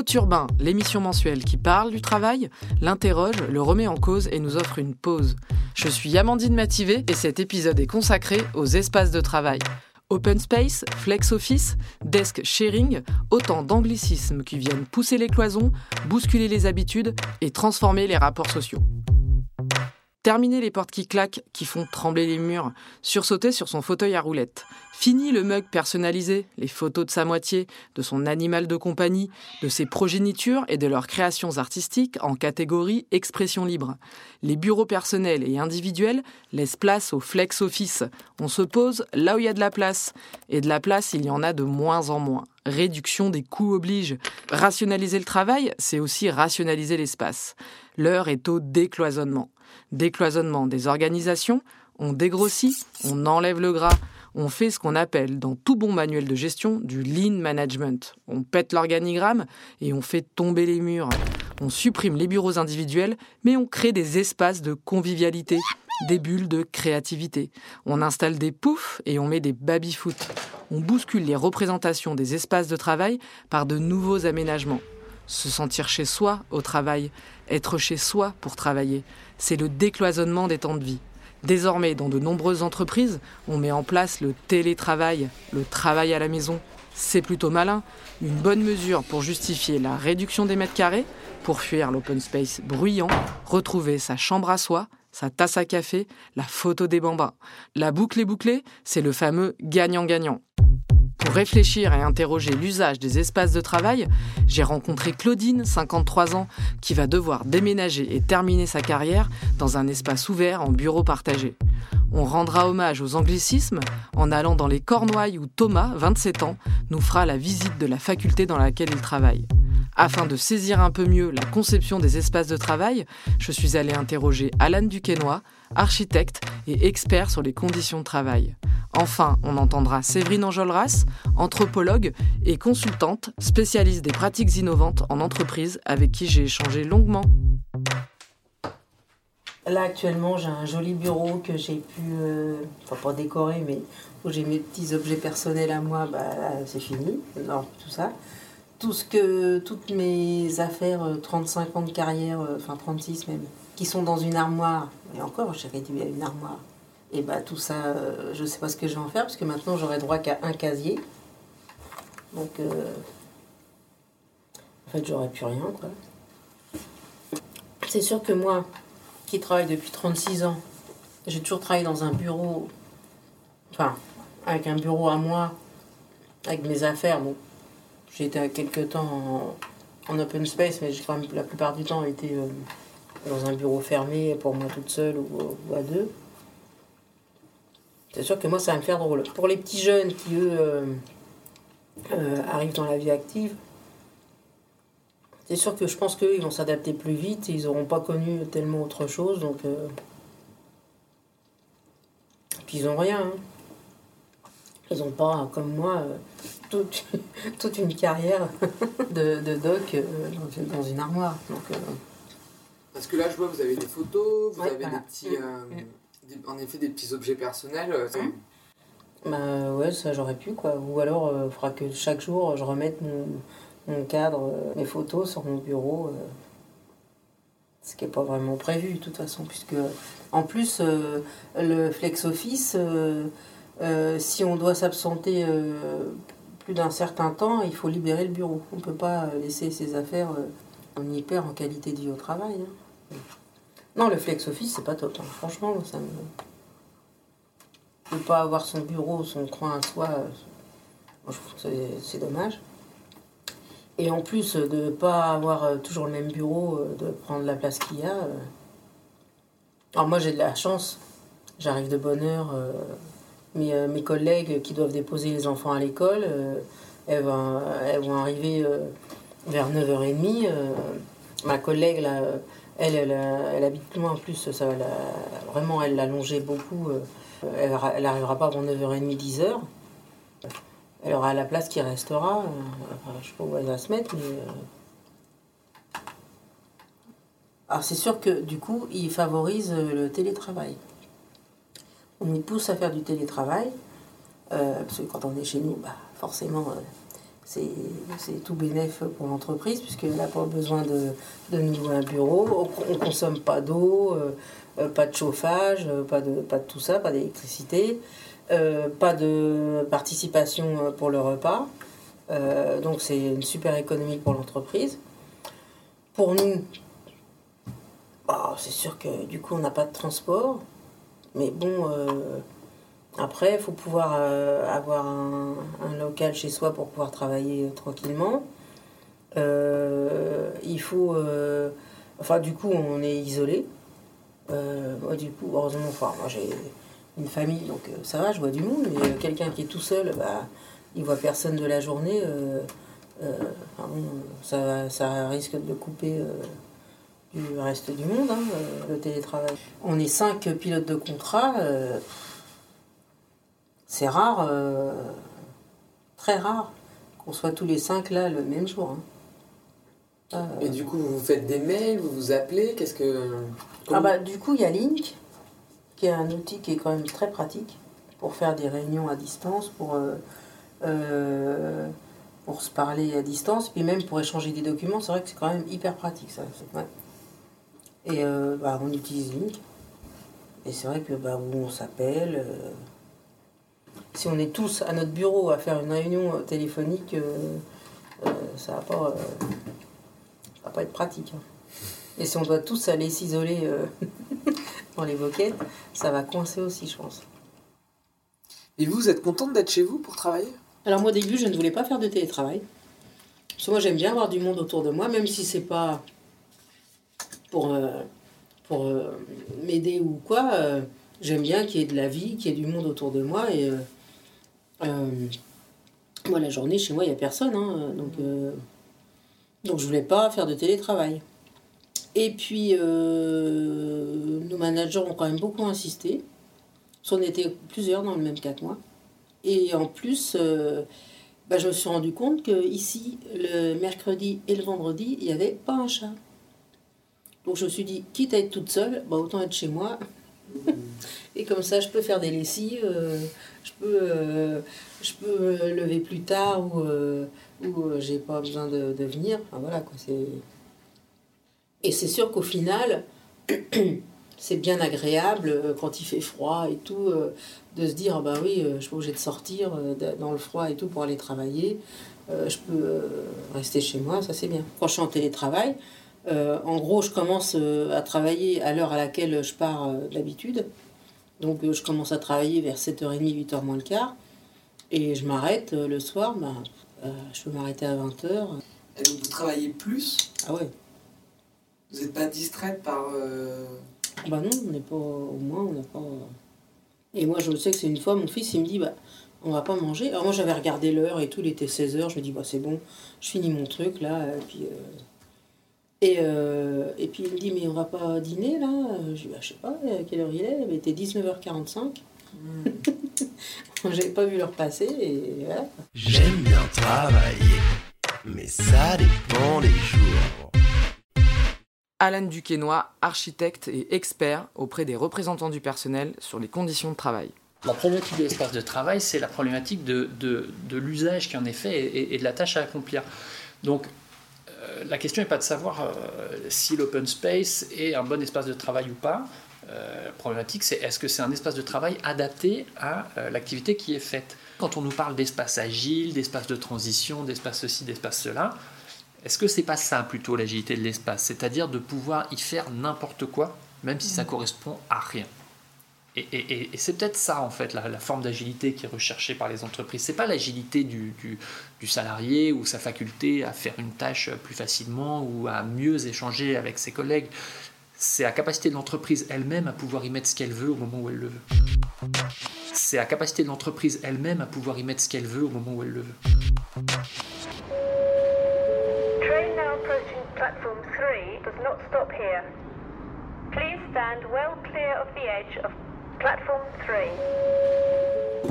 Haute Urbain, l'émission mensuelle qui parle du travail, l'interroge, le remet en cause et nous offre une pause. Je suis Amandine Mativé et cet épisode est consacré aux espaces de travail. Open space, flex office, desk sharing, autant d'anglicismes qui viennent pousser les cloisons, bousculer les habitudes et transformer les rapports sociaux. Terminer les portes qui claquent, qui font trembler les murs, sursauter sur son fauteuil à roulettes. Fini le mug personnalisé, les photos de sa moitié, de son animal de compagnie, de ses progénitures et de leurs créations artistiques en catégorie expression libre. Les bureaux personnels et individuels laissent place au flex office. On se pose là où il y a de la place. Et de la place, il y en a de moins en moins. Réduction des coûts oblige. Rationaliser le travail, c'est aussi rationaliser l'espace. L'heure est au décloisonnement. Décloisonnement des organisations, on dégrossit, on enlève le gras, on fait ce qu'on appelle dans tout bon manuel de gestion du lean management. On pète l'organigramme et on fait tomber les murs. On supprime les bureaux individuels, mais on crée des espaces de convivialité, des bulles de créativité. On installe des poufs et on met des baby-foot. On bouscule les représentations des espaces de travail par de nouveaux aménagements. Se sentir chez soi au travail, être chez soi pour travailler, c'est le décloisonnement des temps de vie. Désormais, dans de nombreuses entreprises, on met en place le télétravail, le travail à la maison. C'est plutôt malin, une bonne mesure pour justifier la réduction des mètres carrés, pour fuir l'open space bruyant, retrouver sa chambre à soi, sa tasse à café, la photo des bambins. La boucle est bouclée, c'est le fameux gagnant-gagnant. Pour réfléchir et interroger l'usage des espaces de travail, j'ai rencontré Claudine, 53 ans, qui va devoir déménager et terminer sa carrière dans un espace ouvert en bureau partagé. On rendra hommage aux anglicismes en allant dans les Cornouailles où Thomas, 27 ans, nous fera la visite de la faculté dans laquelle il travaille. Afin de saisir un peu mieux la conception des espaces de travail, je suis allé interroger Alan Duquesnoy, architecte et expert sur les conditions de travail. Enfin, on entendra Séverine Enjolras, anthropologue et consultante, spécialiste des pratiques innovantes en entreprise, avec qui j'ai échangé longuement. Là, actuellement, j'ai un joli bureau que j'ai pu, euh, enfin pas décorer, mais où j'ai mes petits objets personnels à moi, bah, c'est fini, non, tout ça. Tout ce que, toutes mes affaires, 35 euh, ans de carrière, euh, enfin 36 même, qui sont dans une armoire, et encore, j'ai réduit à une armoire, et bah tout ça, euh, je sais pas ce que je vais en faire parce que maintenant j'aurai droit qu'à un casier. Donc, euh, en fait, j'aurai plus rien, quoi. C'est sûr que moi, qui travaille depuis 36 ans, j'ai toujours travaillé dans un bureau, enfin, avec un bureau à moi, avec mes affaires. Bon, j'ai été quelques temps en, open space, mais j'ai quand même la plupart du temps été euh, dans un bureau fermé pour moi toute seule ou à deux. C'est sûr que moi, ça va me faire drôle. Pour les petits jeunes qui, eux, euh, euh, arrivent dans la vie active, c'est sûr que je pense qu'eux, ils vont s'adapter plus vite. Ils n'auront pas connu tellement autre chose. Donc, Puis ils n'ont rien. Hein. Ils n'ont pas, comme moi, toute, toute une carrière de, de doc dans, une armoire. Donc, Parce que là, je vois, vous avez des photos, vous avez des petits. Mm, mm en effet des petits objets personnels euh, Bah ouais, ça j'aurais pu quoi. Ou alors il euh, faudra que chaque jour je remette mon, mon cadre, euh, mes photos sur mon bureau. ce qui n'est pas vraiment prévu de toute façon, puisque en plus le flex office, si on doit s'absenter plus d'un certain temps, il faut libérer le bureau. On ne peut pas laisser ses affaires en hyper en qualité de vie au travail. Hein. Non, le flex office, c'est pas top. Hein. Franchement, ça me. Ne pas avoir son bureau, son coin à soi, je trouve que c'est dommage. Et en plus de ne pas avoir euh, toujours le même bureau, euh, de prendre la place qu'il y a. Euh. Alors moi j'ai de la chance, j'arrive de bonne heure. Mes, mes, collègues qui doivent déposer les enfants à l'école, elles, vont, elles vont arriver vers 9h30. ma collègue là elle, elle, habite loin en plus, ça, vraiment, elle l'a longé beaucoup. Euh, elle n'arrivera pas avant 9h30, 10h. Elle aura la place qui restera. Euh, je ne sais pas où elle va se mettre, mais. Euh. Alors, c'est sûr que du coup, il favorise le télétravail. On y pousse à faire du télétravail, parce que quand on est chez nous, bah, forcément, c'est tout bénéf pour l'entreprise, puisqu'elle n'a pas besoin de, de nouveau un bureau, on ne consomme pas d'eau, euh, pas de chauffage, pas de, pas de tout ça, pas d'électricité, pas de participation pour le repas. donc c'est une super économie pour l'entreprise. Pour nous, bah, c'est sûr que du coup on n'a pas de transport, mais bon, après, il faut pouvoir euh, avoir un, local chez soi pour pouvoir travailler euh, tranquillement. Euh, il faut. enfin, du coup, on est isolé. moi, du coup, heureusement, moi j'ai une famille, donc ça va, je vois du monde, mais quelqu'un qui est tout seul, bah, il voit personne de la journée. ça, ça risque de couper du reste du monde, hein, le télétravail. On est cinq pilotes de contrat c'est rare, euh, très rare, qu'on soit tous les cinq là le même jour. Hein. Et du coup, vous faites des mails, vous vous appelez, qu'est-ce que... Ah bah, du coup, il y a Link, qui est un outil qui est quand même très pratique pour faire des réunions à distance, pour, euh, euh, pour se parler à distance, puis même pour échanger des documents. C'est vrai que c'est quand même hyper pratique, ça. Et bah, on utilise Link. Et c'est vrai que bah, on s'appelle si on est tous à notre bureau à faire une réunion euh, téléphonique, euh, euh, ça va pas, va pas être pratique. Hein. Et si on doit tous aller s'isoler dans les boquettes, ça va coincer aussi, je pense. Et vous, vous êtes contente d'être chez vous pour travailler? Alors moi, au début, je ne voulais pas faire de télétravail. Parce que moi, j'aime bien avoir du monde autour de moi, même si c'est pas pour, pour m'aider ou quoi. j'aime bien qu'il y ait de la vie, qu'il y ait du monde autour de moi. Et euh, moi, la journée, chez moi, il n'y a personne. Hein, donc, euh, donc, je voulais pas faire de télétravail. Et puis, euh, nos managers ont quand même beaucoup insisté. On était plusieurs dans le même cas que moi. Et en plus, bah, je me suis rendu compte que ici, le mercredi et le vendredi, il n'y avait pas un chat. Donc je me suis dit, quitte à être toute seule, bah, autant être chez moi. Et comme ça, je peux faire des lessives, euh, je peux, euh, je peux lever plus tard ou, euh, ou j'ai pas besoin de, de venir. voilà quoi. Et c'est sûr qu'au final, c'est bien agréable quand il fait froid et tout, de se dire, ah bah oui, je suis obligé de sortir dans le froid et tout pour aller travailler. je peux rester chez moi, ça c'est bien. Quand je suis en télétravail, en gros, je commence à travailler à l'heure à laquelle je pars d'habitude. Donc euh, je commence à travailler vers 7h30, 8h moins le quart. Et je m'arrête euh, le soir, bah, euh, je peux m'arrêter à 20h. Et donc vous travaillez plus? Ah ouais. Vous n'êtes pas distraite par... Bah non, on n'est pas... Au moins, on n'a pas... Et moi, je sais que c'est une fois, mon fils, il me dit, bah, on va pas manger. Alors moi, j'avais regardé l'heure et tout, il était 16h. Je me dis, bah, c'est bon, je finis mon truc, là, et puis... Et, euh, et puis il me dit, mais on va pas dîner là Je dis, bah, je sais pas, quelle heure il est Il était 19h45. Hmm. J'avais pas vu l'heure passer et voilà. J'aime bien travailler, mais ça dépend des jours. Alan Duquesnoy, architecte et expert auprès des représentants du personnel sur les conditions de travail. La problématique de l'espace de travail, c'est la problématique de, de, de l'usage qui en est fait et, et, de la tâche à accomplir. Donc, euh, la question n'est pas de savoir euh, si l'open space est un bon espace de travail ou pas. Euh, la problématique, c'est est-ce que c'est un espace de travail adapté à l'activité qui est faite. Quand on nous parle d'espace agile, d'espace de transition, d'espace ceci, d'espace cela, est-ce que c'est pas ça plutôt l'agilité de l'espace? C'est-à-dire de pouvoir y faire n'importe quoi, même si ça correspond à rien et, c'est peut-être ça, en fait, la, forme d'agilité qui est recherchée par les entreprises. C'est pas l'agilité du, du, salarié ou sa faculté à faire une tâche plus facilement ou à mieux échanger avec ses collègues. C'est la capacité de l'entreprise elle-même à pouvoir y mettre ce qu'elle veut au moment où elle le veut. C'est la capacité de l'entreprise elle-même à pouvoir y mettre ce qu'elle veut au moment où elle le veut. Train now approaching platform 3 does not stop here. Please stand well clear of the edge of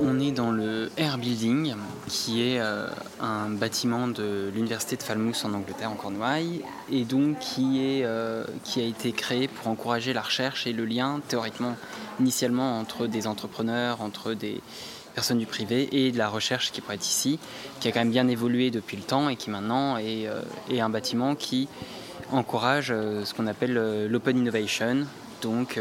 on est dans le Air Building, qui est euh, un bâtiment de l'université de Falmouth en Angleterre, en Cornouailles, et donc euh, qui a été créé pour encourager la recherche et le lien, théoriquement, initialement, entre des entrepreneurs, entre des personnes du privé et de la recherche qui pourrait être ici, qui a quand même bien évolué depuis le temps et qui maintenant est, est un bâtiment qui encourage ce qu'on appelle l'open innovation, donc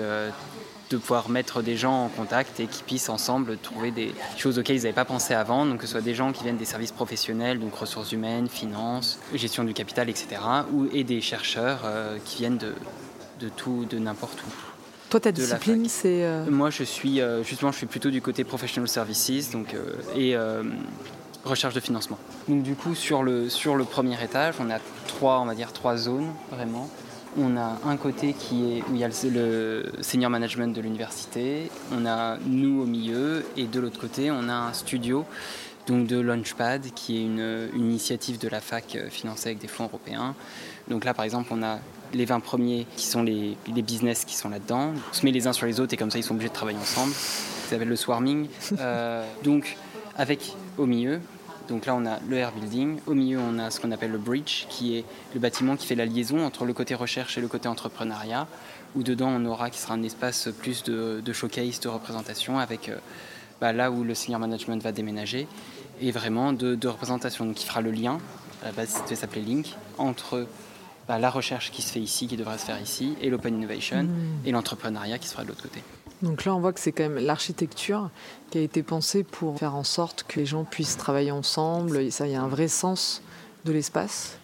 de pouvoir mettre des gens en contact et qui puissent ensemble trouver des choses auxquelles ils n'avaient pas pensé avant, donc que ce soit des gens qui viennent des services professionnels, donc ressources humaines, finances, gestion du capital, etc., ou, et des chercheurs euh, qui viennent de, de tout, de n'importe où. Toi, ta discipline, c'est... Euh, Moi, je suis, euh, justement, je suis plutôt du côté professional services donc, et recherche de financement. Donc du coup, sur le, sur le premier étage, on a trois, on va dire, trois zones, vraiment on a un côté qui est où il y a le, senior management de l'université, on a nous au milieu, et de l'autre côté, on a un studio donc de Launchpad, qui est une, initiative de la fac euh, financée avec des fonds européens. Donc là, par exemple, on a les 20 premiers qui sont les, business qui sont là-dedans. On se met les uns sur les autres et comme ça, ils sont obligés de travailler ensemble. Ça s'appelle le swarming. Euh, donc, avec au milieu, donc là, on a le air building. Au milieu, on a ce qu'on appelle le bridge, qui est le bâtiment qui fait la liaison entre le côté recherche et le côté entrepreneuriat. Où dedans, on aura qui sera un espace plus de, showcase, de représentation, avec euh, bah, là où le senior management va déménager, et vraiment de, représentation. Donc, qui fera le lien, à la base, ça s'appeler Link, entre bah, la recherche qui se fait ici, qui devrait se faire ici, et l'open innovation, mmh. et l'entrepreneuriat qui sera de l'autre côté. Donc là, on voit que c'est quand même l'architecture qui a été pensée pour faire en sorte que les gens puissent travailler ensemble. ça, il y a un vrai sens de l'espace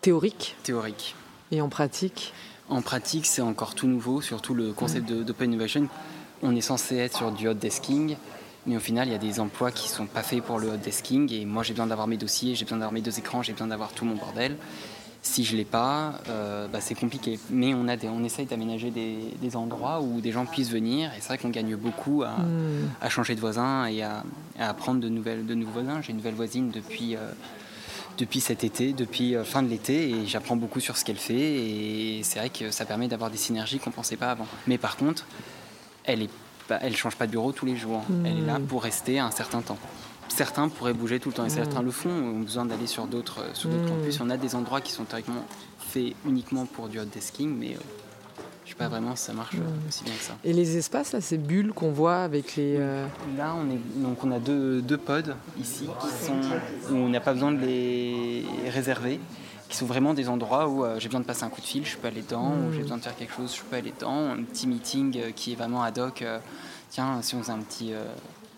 théorique. Théorique. Et en pratique En pratique, c'est encore tout nouveau, surtout le concept d'open innovation. On est censé être sur du hot desking, mais au final, il y a des emplois qui ne sont pas faits pour le hot desking. Et moi, j'ai besoin d'avoir mes dossiers, j'ai besoin d'avoir mes deux écrans, j'ai besoin d'avoir tout mon bordel. Si je ne l'ai pas, euh, bah, c'est compliqué. Mais on, a on essaye d'aménager des, endroits où des gens puissent venir. Et c'est vrai qu'on gagne beaucoup à, hmm. changer de voisin et à, apprendre de, nouvelles, de nouveaux voisins. J'ai une nouvelle voisine depuis, euh, depuis cet été, depuis euh, fin de l'été. Et j'apprends beaucoup sur ce qu'elle fait. Et c'est vrai que ça permet d'avoir des synergies qu'on ne pensait pas avant. Mais par contre, elle ne change pas de bureau tous les jours. Elle est là hmm. pour rester un certain temps certains pourraient bouger tout le temps et certains mm. le font, ont besoin d'aller sur d'autres sur d'autres mm. campus. On a des endroits qui sont théoriquement faits uniquement pour du hot desking, mais euh, je sais pas vraiment si ça marche mm. aussi bien que ça. Et les espaces, là, ces bulles qu'on voit avec les. Euh, là, on, est, donc on a deux, deux pods ici qui sont, où on n'a pas besoin de les réserver qui sont vraiment des endroits où euh, j'ai besoin de passer un coup de fil, je peux aller dedans, ou j'ai besoin de faire quelque chose, je peux aller dedans. Un petit meeting qui est vraiment ad hoc. tiens, si on faisait un petit,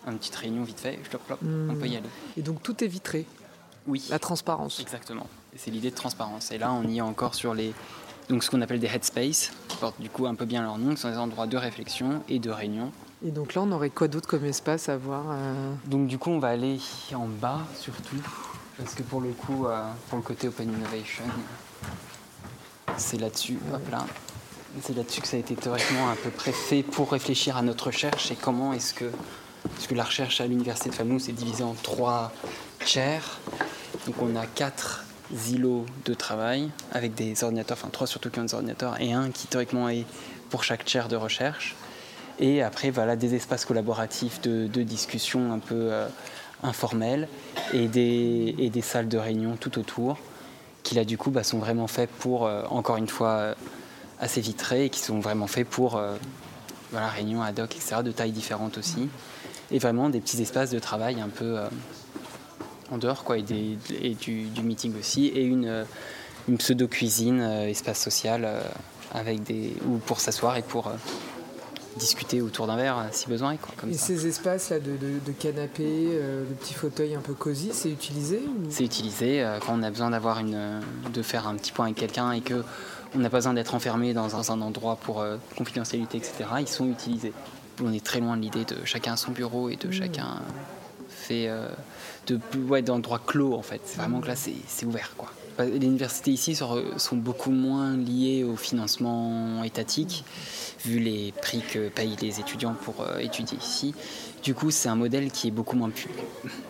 une petite réunion vite fait, on peut y aller. Et donc tout est vitré Oui. La transparence. Exactement. C'est l'idée de transparence. Et là, on y est encore sur les, donc ce qu'on appelle des headspace, qui portent du coup un peu bien leur nom, qui sont des endroits de réflexion et de réunion. Et donc là, on aurait quoi d'autre comme espace à voir euh Donc du coup, on va aller en bas surtout, parce que pour le coup, euh, pour le côté Open Innovation, c'est là-dessus, hop là. C'est là-dessus que ça a été théoriquement à peu près fait pour réfléchir à notre recherche et comment est-ce que parce que la recherche à l'université de Falmouth est divisée en trois chaires. Donc on a quatre îlots de travail avec des ordinateurs, enfin trois surtout qui ont des ordinateurs, et un qui théoriquement est pour chaque chaire de recherche. Et après, voilà, des espaces collaboratifs de, discussion un peu euh, informels et des, salles de réunion tout autour, qui là du coup bah, sont vraiment faits pour, euh, encore une fois, euh, assez vitrés et qui sont vraiment faits pour voilà, réunions ad hoc, etc., de tailles différentes aussi et vraiment des petits espaces de travail un peu euh, en dehors quoi, et, du, meeting aussi, et une, euh, une pseudo-cuisine, euh, espace social, avec des, ou pour s'asseoir et pour discuter autour d'un verre si besoin. Quoi, et ces espaces-là de, de, canapés, de petits fauteuils un peu cosy, c'est utilisé C'est utilisé quand on a besoin d'avoir une, de faire un petit point avec quelqu'un et que on n'a pas besoin d'être enfermé dans un, un endroit pour confidentialité, etc. Ils sont utilisés on est très loin de l'idée de chacun son bureau et de mmh. chacun fait euh, de ouais, d'endroits clos en fait. C'est vraiment que là c'est ouvert quoi. Bah, les universités ici sont, beaucoup moins liées au financement étatique, vu les prix que payent les étudiants pour euh, étudier ici. Du coup, c'est un modèle qui est beaucoup moins,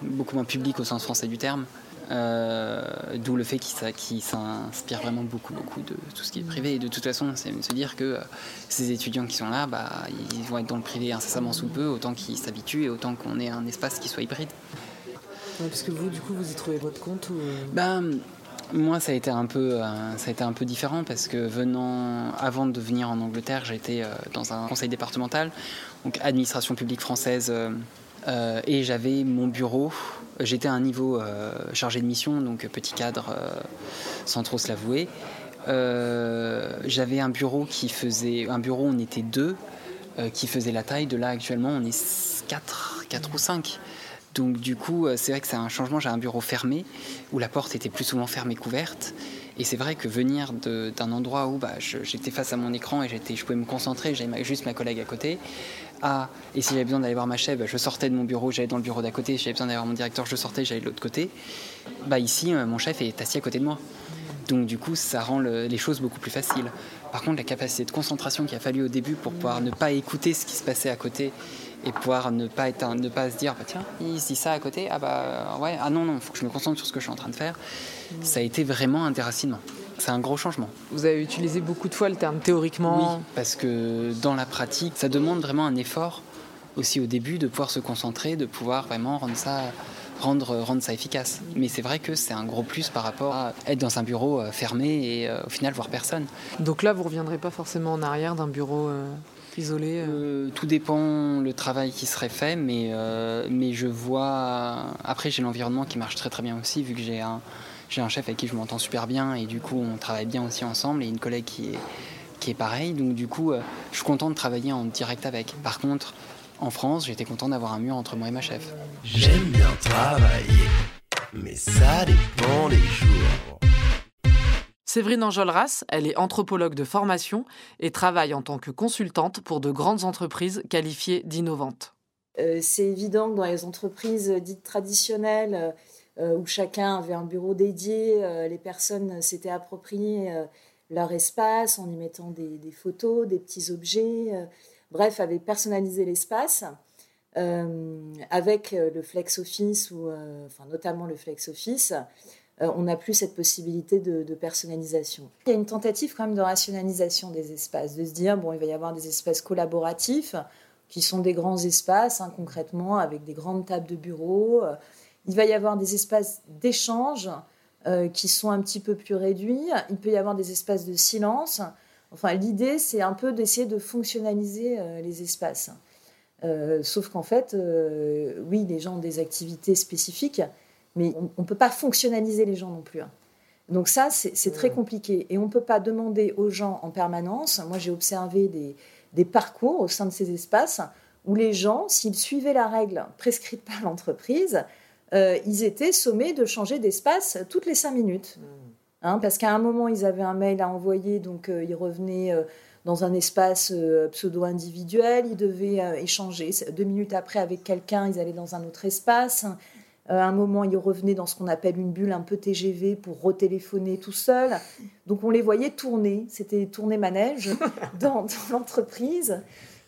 beaucoup moins public au sens français du terme. Euh, d'où le fait qu'il s'inspire vraiment beaucoup, beaucoup de tout ce qui est privé. Et de toute façon, c'est se dire que euh, ces étudiants qui sont là, bah, ils vont être dans le privé incessamment sous peu, autant qu'ils s'habituent et autant qu'on ait un espace qui soit hybride. parce que vous, du coup, vous y trouvez votre compte euh ben, moi, ça a été un peu, ça a été un peu différent parce que venant, avant de venir en Angleterre, j'étais dans un conseil départemental, donc administration publique française et j'avais mon bureau. J'étais à un niveau chargé de mission, donc petit cadre, sans trop se l'avouer. j'avais un bureau qui faisait. Un bureau, on était deux, qui faisait la taille de là actuellement, on est quatre, quatre ou cinq. Donc du coup, c'est vrai que c'est un changement. J'ai un bureau fermé où la porte était plus souvent fermée couverte. Et c'est vrai que venir d'un endroit où bah, j'étais face à mon écran et je pouvais me concentrer, j'avais juste ma collègue à côté, à, et si j'avais besoin d'aller voir ma chef, bah, je sortais de mon bureau, j'allais dans le bureau d'à côté, si j'avais besoin d'aller voir mon directeur, je sortais, j'allais de l'autre côté. Bah, ici, euh, mon chef est assis à côté de moi. Donc du coup, ça rend les choses beaucoup plus faciles. Par contre, la capacité de concentration qu'il a fallu au début pour pouvoir ne pas écouter ce qui se passait à côté et pouvoir ne pas, se dire bah, tiens, il dit ça à côté, ah bah ouais, ah non, non, il faut que je me concentre sur ce que je suis en train de faire. Ça a été vraiment un déracinement. C'est un gros changement. Vous avez utilisé beaucoup de fois le terme théoriquement Oui, parce que dans la pratique, ça demande vraiment un effort aussi au début de pouvoir se concentrer, de pouvoir vraiment rendre ça rendre, rendre ça efficace. Mais c'est vrai que c'est un gros plus par rapport à être dans un bureau euh, fermé et euh, au final voir personne. Donc là, vous ne reviendrez pas forcément en arrière d'un bureau euh, isolé Tout dépend le travail qui serait fait, mais, mais je vois... Après, j'ai l'environnement qui marche très très bien aussi, vu que j'ai un, j'ai un chef avec qui je m'entends super bien et du coup on travaille bien aussi ensemble et une collègue qui est, qui est pareille. Donc du coup, je suis content de travailler en direct avec. Par contre, en France, j'étais content d'avoir un mur entre moi et ma chef. J'aime bien travailler, mais ça dépend des jours. Séverine Enjolras, elle est anthropologue de formation et travaille en tant que consultante pour de grandes entreprises qualifiées d'innovantes. Euh, c'est évident que dans les entreprises dites traditionnelles, euh, où chacun avait un bureau dédié, euh, les personnes s'étaient appropriées leur espace en y mettant des, photos, des petits objets bref, avait personnalisé l'espace. Euh, avec euh, le flex office ou euh, enfin notamment le flex office on n'a plus cette possibilité de, personnalisation. Il y a une tentative quand même de rationalisation des espaces, de se dire bon il va y avoir des espaces collaboratifs qui sont des grands espaces hein, concrètement avec des grandes tables de bureau. Il va y avoir des espaces d'échange qui sont un petit peu plus réduits. Il peut y avoir des espaces de silence. Enfin, l'idée, c'est un peu d'essayer de fonctionnaliser euh, les espaces. Euh, sauf qu'en fait, euh, oui, les gens ont des activités spécifiques, mais on ne peut pas fonctionnaliser les gens non plus. Hein. Donc ça, c'est très compliqué. Et on ne peut pas demander aux gens en permanence, moi j'ai observé des, des, parcours au sein de ces espaces, où les gens, s'ils suivaient la règle prescrite par l'entreprise, ils étaient sommés de changer d'espace toutes les cinq minutes. Mmh. Hein, parce qu'à un moment, ils avaient un mail à envoyer, donc euh, ils revenaient euh, dans un espace euh, pseudo-individuel, ils devaient échanger. Deux minutes après, avec quelqu'un, ils allaient dans un autre espace. à un moment, ils revenaient dans ce qu'on appelle une bulle un peu TGV pour retéléphoner tout seul. Donc on les voyait tourner, c'était tourner manège dans, l'entreprise.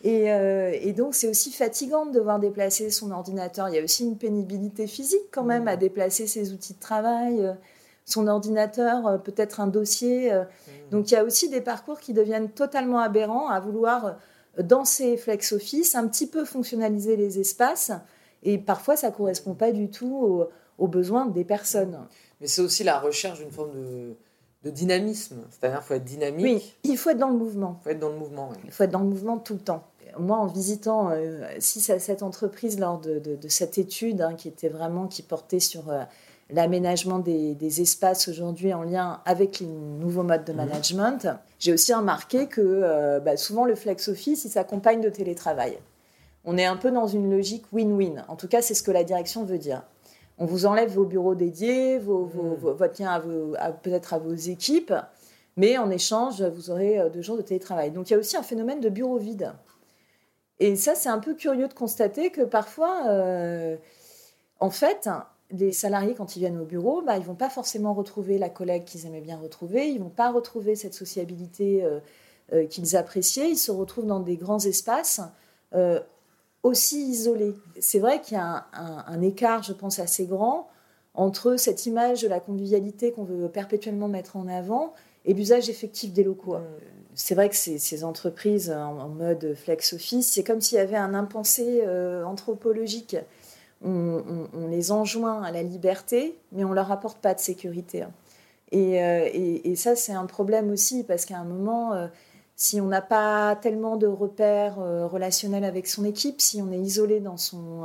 Et, et, donc, c'est aussi fatigant de devoir déplacer son ordinateur. Il y a aussi une pénibilité physique quand même à déplacer ses outils de travail son ordinateur, euh, peut-être un dossier. Euh. Mmh. Donc il y a aussi des parcours qui deviennent totalement aberrants à vouloir euh, dans ces flex office un petit peu fonctionnaliser les espaces et parfois ça correspond pas du tout aux, besoins des personnes. Mais c'est aussi la recherche d'une forme de, dynamisme, c'est-à-dire qu'il faut être dynamique. Oui, il faut être dans le mouvement. Il faut être dans le mouvement. Il faut être dans le mouvement tout le temps. Moi, en visitant euh, cette entreprise lors de, cette étude hein, qui était vraiment qui portait sur l'aménagement des, espaces aujourd'hui en lien avec les nouveaux modes de mhm. management, j'ai aussi remarqué que euh, bah, souvent le flex office, il s'accompagne de télétravail. On est un peu dans une logique win-win. En tout cas, c'est ce que la direction veut dire. On vous enlève vos bureaux dédiés, vos, mhm. votre lien peut-être à vos équipes, mais en échange, vous aurez euh, deux jours de télétravail. Donc il y a aussi un phénomène de bureau vide. Et ça, c'est un peu curieux de constater que parfois, euh, en fait, les salariés, quand ils viennent au bureau, bah, ils ne vont pas forcément retrouver la collègue qu'ils aimaient bien retrouver, ils ne vont pas retrouver cette sociabilité euh, euh, qu'ils appréciaient, ils se retrouvent dans des grands espaces aussi isolés. C'est vrai qu'il y a un, écart, je pense, assez grand entre cette image de la convivialité qu'on veut perpétuellement mettre en avant et l'usage effectif des locaux. C'est vrai que ces, entreprises en, mode flex office, c'est comme s'il y avait un impensé anthropologique on, les enjoint à la liberté, mais on leur apporte pas de sécurité. Hein. Euh, et, ça, c'est un problème aussi, parce qu'à un moment, euh, si on n'a pas tellement de repères euh, relationnels avec son équipe, si on est isolé dans son,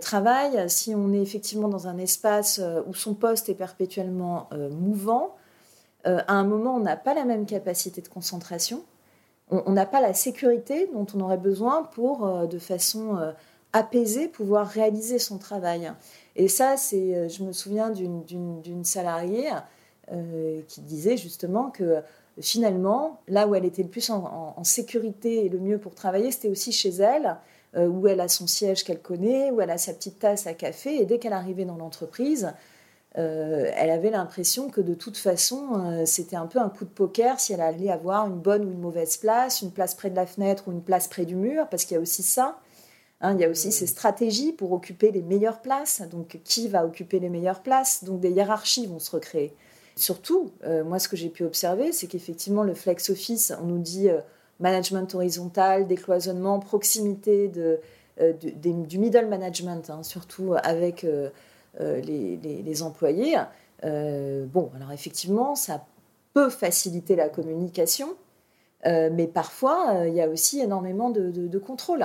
travail, si on est effectivement dans un espace où son poste est perpétuellement mouvant, à un moment, on n'a pas la même capacité de concentration, on n'a pas la sécurité dont on aurait besoin pour, de façon apaisée, pouvoir réaliser son travail. Et ça, c'est, je me souviens d'une salariée qui disait justement que finalement, là où elle était le plus en, sécurité et le mieux pour travailler, c'était aussi chez elle, euh, où elle a son siège qu'elle connaît, où elle a sa petite tasse à café. Et dès qu'elle arrivait dans l'entreprise, euh, elle avait l'impression que de toute façon, euh, c'était un peu un coup de poker si elle allait avoir une bonne ou une mauvaise place, une place près de la fenêtre ou une place près du mur, parce qu'il y a aussi ça. Hein, il y a aussi ces stratégies pour occuper les meilleures places. Donc, qui va occuper les meilleures places? Donc, des hiérarchies vont se recréer. Surtout, euh, moi, ce que j'ai pu observer, c'est qu'effectivement, le flex office, on nous dit management horizontal, décloisonnement, proximité de, du middle management, hein, surtout avec les, les, employés. bon, alors effectivement, ça peut faciliter la communication, mais parfois, il y a aussi énormément de, contrôle.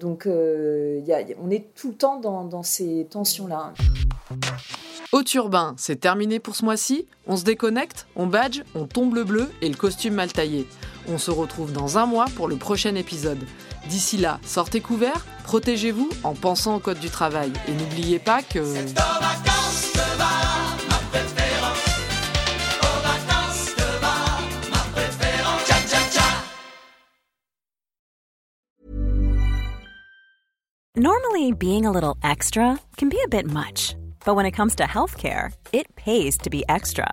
donc, on est tout le temps dans, ces tensions-là. Haute urbain, c'est terminé pour ce mois-ci. On se déconnecte, on badge, on tombe le bleu et le costume mal taillé. On se retrouve dans un mois pour le prochain épisode. D'ici là, sortez couverts, protégez-vous en pensant au code du travail. Et n'oubliez pas que... Normally, being a little extra can be a bit much. But when it comes to healthcare, it pays to be extra.